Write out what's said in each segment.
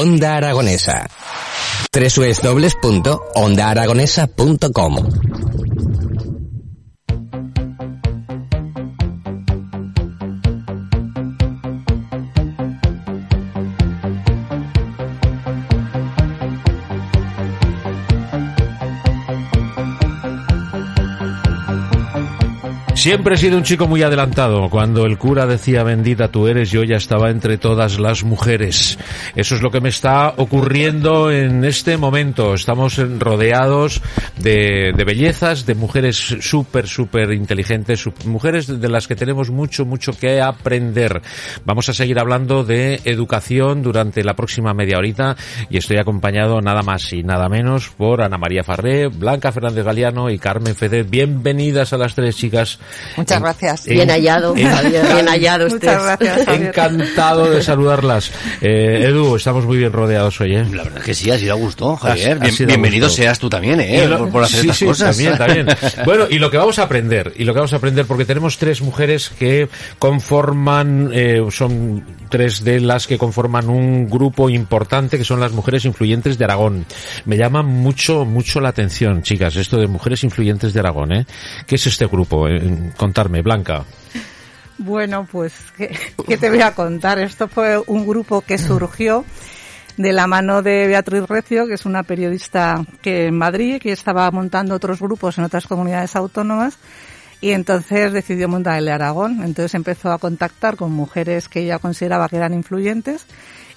Onda Aragonesa. www.ondaaragonesa.com Siempre he sido un chico muy adelantado. Cuando el cura decía bendita tú eres, yo ya estaba entre todas las mujeres. Eso es lo que me está ocurriendo en este momento. Estamos rodeados de, bellezas, de mujeres súper, súper inteligentes, mujeres de las que tenemos mucho, mucho que aprender. Vamos a seguir hablando de educación durante la próxima media horita y estoy acompañado nada más y nada menos por Ana María Farré, Blanca Fernández Galeano y Carmen Fede. Bienvenidas a las tres chicas Muchas en, gracias. En, bien hallado, en, bien hallado usted. Muchas gracias, Encantado de saludarlas. Eh, Edu, estamos muy bien rodeados hoy, ¿eh? La verdad que sí, ha sido a gusto, Javier. Bien, bienvenido gusto. seas tú también, ¿eh? Lo, por, por, hacer sí, estas sí, cosas. También, también. bueno, y lo que vamos a aprender, y lo que vamos a aprender, porque tenemos tres mujeres que conforman, eh, son tres de las que conforman un grupo importante, que son las mujeres influyentes de Aragón. Me llama mucho, mucho la atención, chicas, esto de mujeres influyentes de Aragón, ¿eh? ¿Qué es este grupo? Eh, contarme, Blanca. Bueno, pues, ¿qué, ¿qué, te voy a contar? Esto fue un grupo que surgió de la mano de Beatriz Recio, que es una periodista que en Madrid, que estaba montando otros grupos en otras comunidades autónomas, y entonces decidió montar el de Aragón. Entonces empezó a contactar con mujeres que ella consideraba que eran influyentes,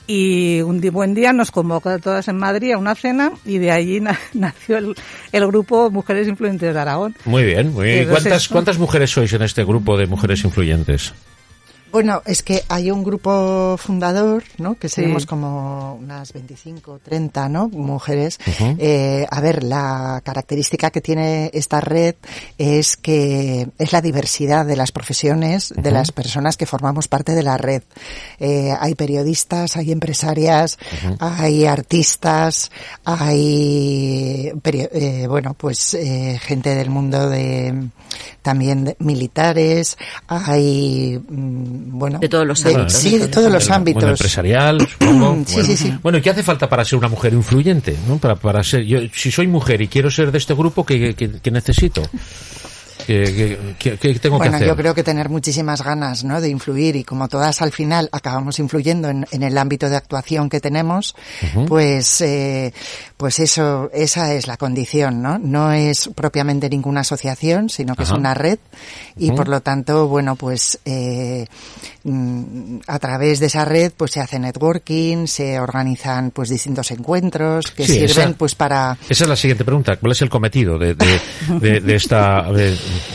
y un buen día nos convocó a todas en Madrid a una cena y de allí na nació el, el, grupo Mujeres Influyentes de Aragón. Muy bien, muy bien. ¿Y cuántas, ¿Cuántas mujeres sois en este grupo de mujeres influyentes? Bueno, es que hay un grupo fundador, ¿no? Que seremos sí. como unas 25, 30, ¿no? Mujeres. Uh -huh. eh, a ver, la característica que tiene esta red es que es la diversidad de las profesiones uh -huh. de las personas que formamos parte de la red. Eh, hay periodistas, hay empresarias, uh -huh. hay artistas, hay, eh, bueno, pues eh, gente del mundo de también de militares, hay bueno, de todos los ámbitos. sí, de todos los ámbitos. Bueno, empresarial, supongo. sí, bueno. sí, sí. Bueno, ¿y qué hace falta para ser una mujer influyente? ¿no? Para, para ser, yo, si soy mujer y quiero ser de este grupo, ¿qué, qué, qué necesito? ¿Qué, qué, qué, tengo bueno, que hacer? yo creo que tener muchísimas ganas, ¿no? De influir y como todas al final acabamos influyendo en, en el ámbito de actuación que tenemos, uh -huh. pues, eh, pues eso, esa es la condición, ¿no? No es propiamente ninguna asociación, sino que Ajá. es una red y uh -huh. por lo tanto, bueno, pues eh, a través de esa red, pues se hace networking, se organizan pues distintos encuentros que sí, sirven esa, pues para. Esa es la siguiente pregunta. ¿Cuál es el cometido de, de, de, de esta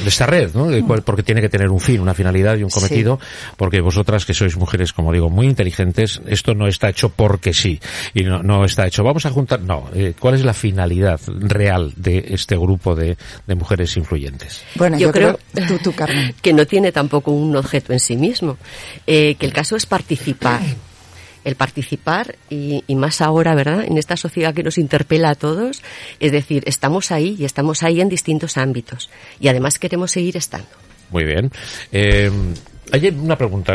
esta red, ¿no? Cual, porque tiene que tener un fin, una finalidad y un cometido, sí. porque vosotras que sois mujeres, como digo, muy inteligentes, esto no está hecho porque sí, y no, no está hecho, vamos a juntar, no, eh, ¿cuál es la finalidad real de este grupo de, de mujeres influyentes? Bueno, yo, yo creo, creo tú, tú, Carmen. que no tiene tampoco un objeto en sí mismo, eh, que el caso es participar el participar y, más ahora, ¿verdad? En esta sociedad que nos interpela a todos, es decir, estamos ahí y estamos ahí en distintos ámbitos y además queremos seguir estando. Muy bien. Eh, hay una pregunta.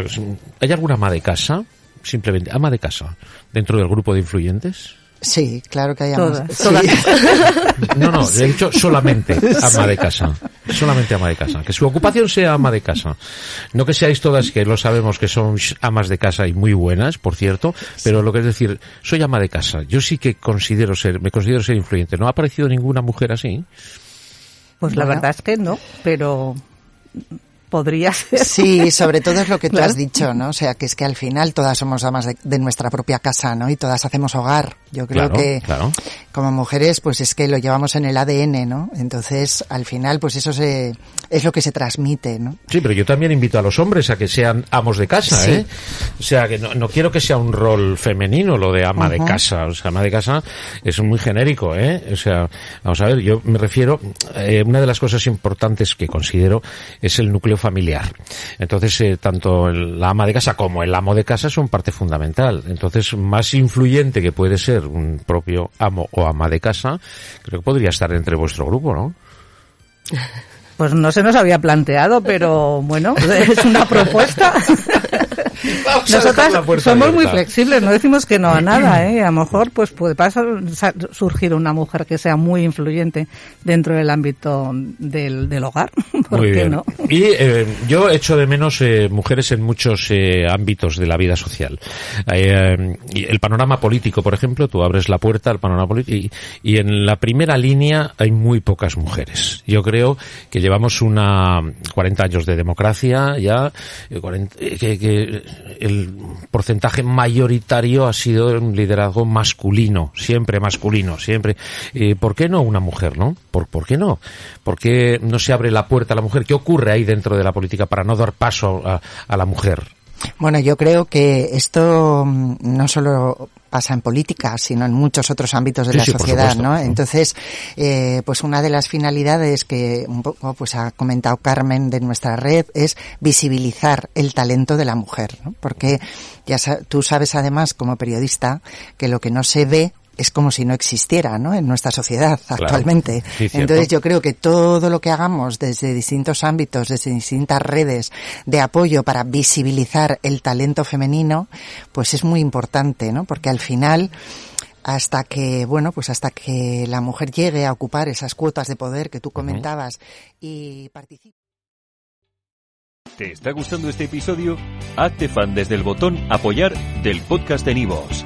¿Hay alguna ama de casa? Simplemente, ama de casa, dentro del grupo de influyentes? Sí, claro que hay todas. Sí. todas. No, no, he dicho solamente ama de casa. Solamente ama de casa. Que su ocupación sea ama de casa. No que seáis todas, que lo sabemos que son amas de casa y muy buenas, por cierto, pero lo que es decir, soy ama de casa. Yo sí que considero ser, me considero ser influyente. ¿No ha aparecido ninguna mujer así? Pues la verdad es que no, pero podría ser. Sí, sobre todo es lo que tú has dicho, ¿no? O sea, que es que al final todas somos damas de, nuestra propia casa, ¿no? Y todas hacemos hogar. Yo creo que como mujeres, pues es que lo llevamos en el ADN, ¿no? Entonces, al final, pues eso se, es lo que se transmite, ¿no? Sí, pero yo también invito a los hombres a que sean amos de casa, ¿eh? O sea, que no, quiero que sea un rol femenino lo de ama de casa. O sea, ama de casa es muy genérico, ¿eh? O sea, vamos a ver, yo me refiero, eh, una de las cosas importantes que considero es el núcleo familiar. Entonces, eh, tanto la ama de casa como el amo de casa son parte fundamental. Entonces, más influyente que puede ser un propio amo o ama de casa, creo que podría estar entre vuestro grupo, ¿no? Pues no se nos había planteado, pero bueno, es una propuesta. Nosotras somos muy flexibles, no decimos que no a nada, ¿eh? A lo mejor pues puede pasar, surgir una mujer que sea muy influyente dentro del ámbito del, del hogar. ¿Por qué no? Y eh, yo echo de menos eh, mujeres en muchos eh, ámbitos de la vida social. Eh, el panorama político, por ejemplo, tú abres la puerta al panorama político y, y en la primera línea hay muy pocas mujeres. Yo creo que llevamos una 40 años de democracia ya, 40, que, que el porcentaje mayoritario ha sido un liderazgo masculino, siempre masculino, siempre. Eh, ¿Por qué no una mujer, no? ¿Por, ¿Por qué no? ¿Por qué no se abre la puerta a la mujer? ¿Qué ocurre ahí dentro de la política para no dar paso a la mujer? Bueno, yo creo que esto mm, no solo pasa en política, sino en muchos otros ámbitos de la sociedad, ¿no? Entonces, eh, pues una de las finalidades que un poco pues ha comentado Carmen de nuestra red es visibilizar el talento de la mujer, ¿no? Porque ya tú sabes además como periodista que lo que no se ve es como si no existiera, ¿no? En nuestra sociedad actualmente. Entonces yo creo que todo lo que hagamos desde distintos ámbitos, desde distintas redes de apoyo para visibilizar el talento femenino, pues es muy importante, ¿no? Porque al final hasta que, bueno, pues hasta que la mujer llegue a ocupar esas cuotas de poder que tú comentabas y participe. ¿Te está gustando este episodio? Hazte fan desde el botón apoyar del podcast de Nivos.